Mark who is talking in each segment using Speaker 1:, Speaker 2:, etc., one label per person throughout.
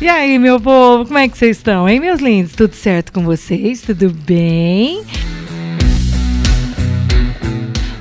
Speaker 1: E aí, meu povo, como é que vocês estão, hein, meus lindos? Tudo certo com vocês? Tudo bem?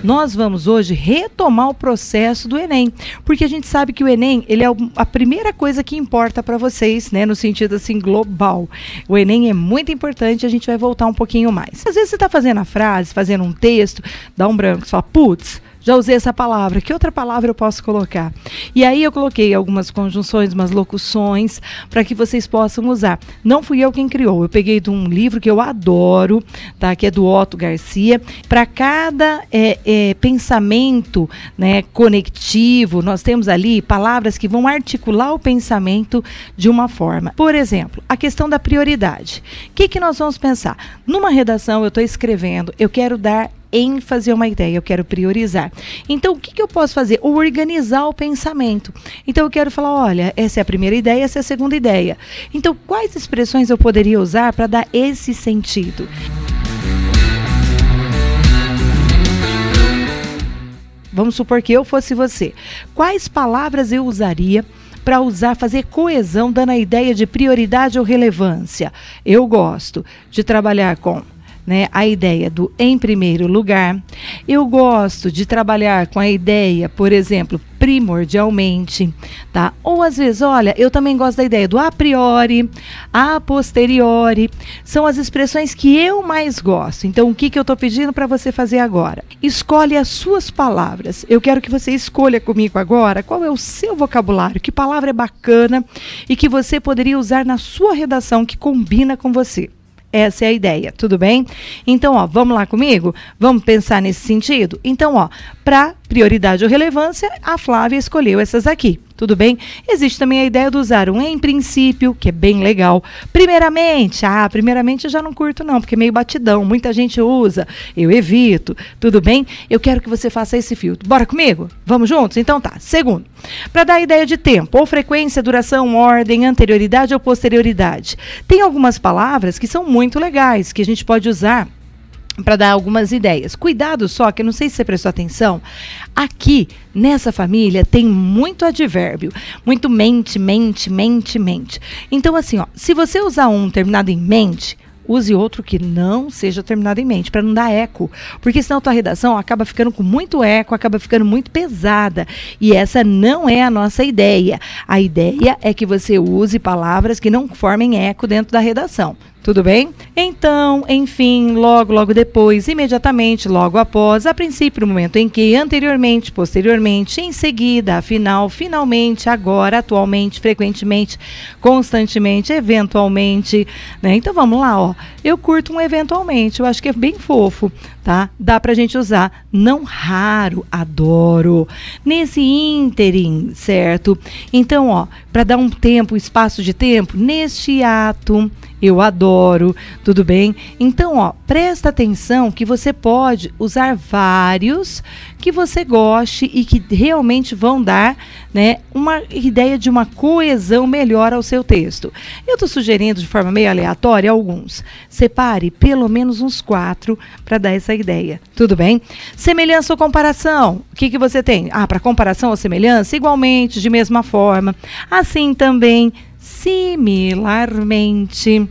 Speaker 1: Nós vamos hoje retomar o processo do Enem, porque a gente sabe que o Enem ele é a primeira coisa que importa para vocês, né, no sentido assim global. O Enem é muito importante, a gente vai voltar um pouquinho mais. Às vezes você está fazendo a frase, fazendo um texto, dá um branco, fala, putz, já usei essa palavra, que outra palavra eu posso colocar? E aí eu coloquei algumas conjunções, umas locuções, para que vocês possam usar. Não fui eu quem criou, eu peguei de um livro que eu adoro, tá? que é do Otto Garcia. Para cada é, é, pensamento né, conectivo, nós temos ali palavras que vão articular o pensamento de uma forma. Por exemplo, a questão da prioridade. O que, que nós vamos pensar? Numa redação, eu estou escrevendo, eu quero dar ênfase a uma ideia, eu quero priorizar. Então, o que, que eu posso fazer? Organizar o pensamento. Então, eu quero falar: olha, essa é a primeira ideia, essa é a segunda ideia. Então, quais expressões eu poderia usar para dar esse sentido? Vamos supor que eu fosse você. Quais palavras eu usaria para usar, fazer coesão, dando a ideia de prioridade ou relevância? Eu gosto de trabalhar com né, a ideia do em primeiro lugar. Eu gosto de trabalhar com a ideia, por exemplo, primordialmente, tá? Ou às vezes, olha, eu também gosto da ideia do a priori, a posteriori, são as expressões que eu mais gosto. Então, o que, que eu estou pedindo para você fazer agora? Escolhe as suas palavras. Eu quero que você escolha comigo agora qual é o seu vocabulário, que palavra é bacana e que você poderia usar na sua redação que combina com você. Essa é a ideia, tudo bem? Então, ó, vamos lá comigo? Vamos pensar nesse sentido? Então, ó, para prioridade ou relevância, a Flávia escolheu essas aqui. Tudo bem? Existe também a ideia de usar um em princípio, que é bem legal. Primeiramente, ah, primeiramente eu já não curto não, porque é meio batidão, muita gente usa, eu evito. Tudo bem? Eu quero que você faça esse filtro. Bora comigo? Vamos juntos? Então tá. Segundo, para dar ideia de tempo, ou frequência, duração, ordem, anterioridade ou posterioridade. Tem algumas palavras que são muito legais, que a gente pode usar para dar algumas ideias. Cuidado só, que eu não sei se você prestou atenção, aqui nessa família tem muito advérbio, muito mente, mente, mente, mente. Então assim, ó, se você usar um terminado em mente, use outro que não seja terminado em mente, para não dar eco. Porque senão a tua redação acaba ficando com muito eco, acaba ficando muito pesada. E essa não é a nossa ideia. A ideia é que você use palavras que não formem eco dentro da redação. Tudo bem? Então, enfim, logo, logo depois, imediatamente, logo após, a princípio, no momento em que, anteriormente, posteriormente, em seguida, afinal, finalmente, agora, atualmente, frequentemente, constantemente, eventualmente, né? Então vamos lá, ó. Eu curto um eventualmente, eu acho que é bem fofo, tá? Dá pra gente usar, não raro, adoro. Nesse ínterim, certo? Então, ó, para dar um tempo, um espaço de tempo, neste ato, eu adoro, tudo bem? Então, ó, presta atenção que você pode usar vários que você goste e que realmente vão dar, né, uma ideia de uma coesão melhor ao seu texto. Eu estou sugerindo de forma meio aleatória alguns. Separe pelo menos uns quatro para dar essa ideia. Tudo bem? Semelhança ou comparação? O que, que você tem? Ah, para comparação ou semelhança? Igualmente, de mesma forma. Assim também similarmente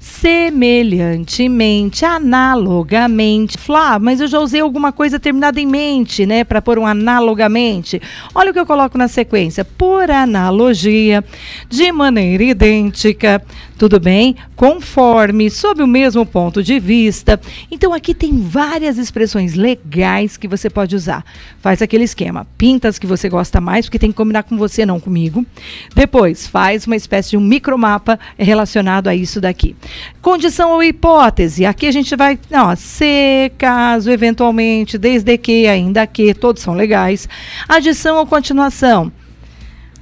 Speaker 1: semelhantemente, analogamente. Flá, mas eu já usei alguma coisa terminada em mente, né, para pôr um analogamente. Olha o que eu coloco na sequência: por analogia, de maneira idêntica, tudo bem? Conforme, sob o mesmo ponto de vista. Então aqui tem várias expressões legais que você pode usar. Faz aquele esquema, pinta as que você gosta mais, porque tem que combinar com você, não comigo. Depois, faz uma espécie de um micromapa relacionado a isso daqui. Condição ou hipótese. Aqui a gente vai, ó, se, caso, eventualmente, desde que, ainda que, todos são legais. Adição ou continuação.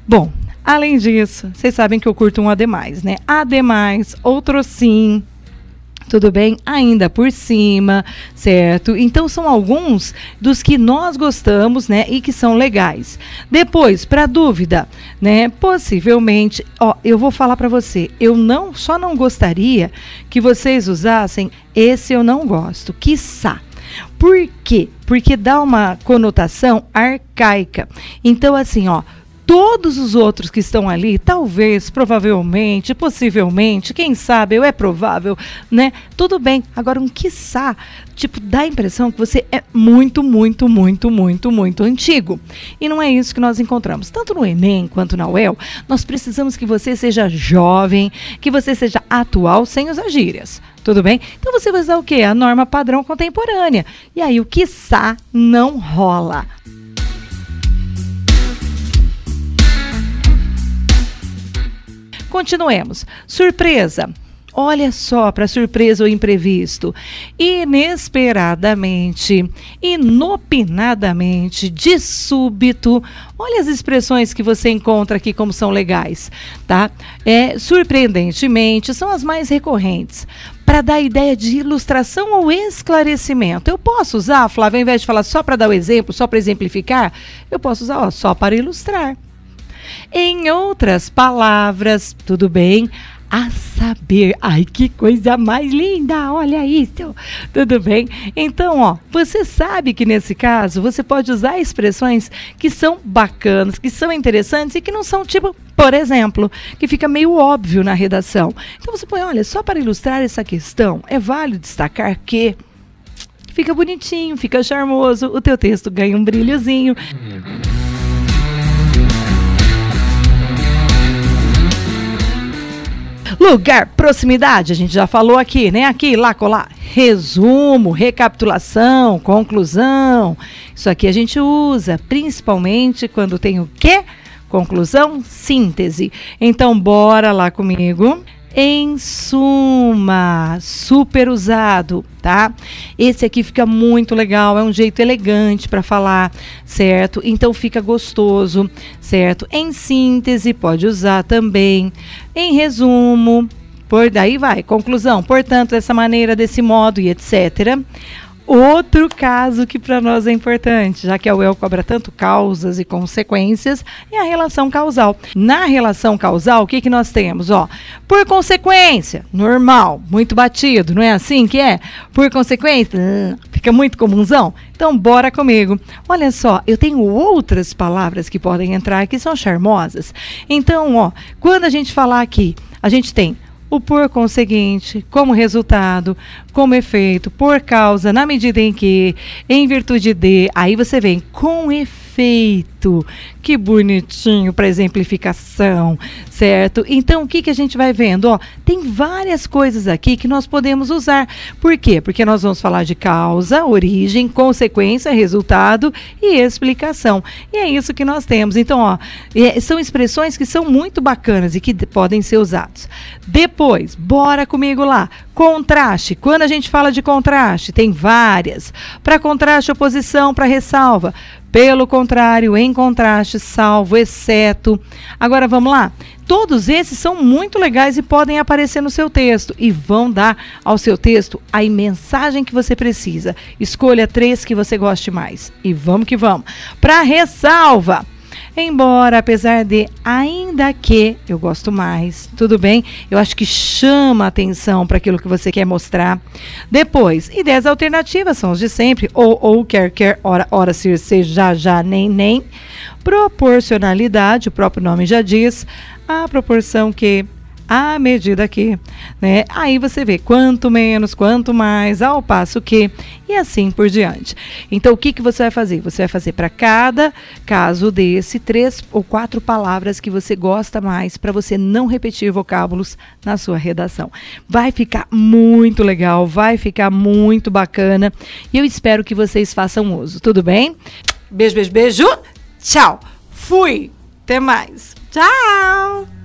Speaker 1: Bom, Além disso, vocês sabem que eu curto um ademais, né? Ademais, outro sim. Tudo bem? Ainda por cima, certo? Então são alguns dos que nós gostamos, né, e que são legais. Depois, para dúvida, né, possivelmente, ó, eu vou falar para você, eu não só não gostaria que vocês usassem esse eu não gosto, quiçá. Por quê? Porque dá uma conotação arcaica. Então assim, ó, todos os outros que estão ali, talvez, provavelmente, possivelmente, quem sabe, ou é provável, né? Tudo bem. Agora, um quiçá, tipo, dá a impressão que você é muito, muito, muito, muito, muito antigo. E não é isso que nós encontramos. Tanto no Enem quanto na UEL, nós precisamos que você seja jovem, que você seja atual, sem usar gírias. Tudo bem? Então você vai usar o quê? A norma padrão contemporânea. E aí o quiçá não rola. Continuemos. Surpresa. Olha só, para surpresa ou imprevisto. Inesperadamente, inopinadamente, de súbito. Olha as expressões que você encontra aqui como são legais, tá? É, surpreendentemente, são as mais recorrentes. Para dar ideia de ilustração ou esclarecimento. Eu posso usar, Flávia, ao invés de falar só para dar o exemplo, só para exemplificar, eu posso usar ó, só para ilustrar. Em outras palavras, tudo bem? A saber, ai que coisa mais linda, olha isso, tudo bem? Então, ó, você sabe que nesse caso você pode usar expressões que são bacanas, que são interessantes e que não são tipo, por exemplo, que fica meio óbvio na redação. Então você põe, olha, só para ilustrar essa questão, é válido destacar que fica bonitinho, fica charmoso, o teu texto ganha um brilhozinho. Lugar, proximidade, a gente já falou aqui, né? Aqui, lá, colar. Resumo, recapitulação, conclusão. Isso aqui a gente usa principalmente quando tem o quê? Conclusão, síntese. Então, bora lá comigo. Em suma, super usado, tá? Esse aqui fica muito legal, é um jeito elegante para falar, certo? Então fica gostoso, certo? Em síntese, pode usar também. Em resumo, por daí vai, conclusão. Portanto, dessa maneira, desse modo e etc. Outro caso que para nós é importante, já que a UEL cobra tanto causas e consequências, é a relação causal. Na relação causal, o que, que nós temos? Ó, por consequência, normal, muito batido, não é assim que é? Por consequência, fica muito comunzão? Então, bora comigo. Olha só, eu tenho outras palavras que podem entrar que são charmosas. Então, ó, quando a gente falar aqui, a gente tem o por conseguinte, como resultado, como efeito, por causa, na medida em que, em virtude de, aí você vem com efeito. Que bonitinho para exemplificação, certo? Então, o que, que a gente vai vendo? Ó, tem várias coisas aqui que nós podemos usar. Por quê? Porque nós vamos falar de causa, origem, consequência, resultado e explicação. E é isso que nós temos. Então, ó, é, são expressões que são muito bacanas e que podem ser usados. Depois, bora comigo lá. Contraste. Quando a gente fala de contraste, tem várias. Para contraste, oposição, para ressalva. Pelo contrário, em contraste, salvo, exceto. Agora vamos lá. Todos esses são muito legais e podem aparecer no seu texto e vão dar ao seu texto a mensagem que você precisa. Escolha três que você goste mais. E vamos que vamos. Para ressalva. Embora, apesar de ainda que eu gosto mais, tudo bem? Eu acho que chama atenção para aquilo que você quer mostrar. Depois, ideias alternativas são os de sempre, ou, ou, quer, quer, ora, ora, ser, ser, já, já, nem, nem. Proporcionalidade, o próprio nome já diz, a proporção que à medida que, né? Aí você vê quanto menos, quanto mais, ao passo que, e assim por diante. Então, o que, que você vai fazer? Você vai fazer para cada caso desse três ou quatro palavras que você gosta mais, para você não repetir vocábulos na sua redação. Vai ficar muito legal, vai ficar muito bacana e eu espero que vocês façam uso. Tudo bem? Beijo, beijo, beijo. Tchau. Fui. Até mais. Tchau.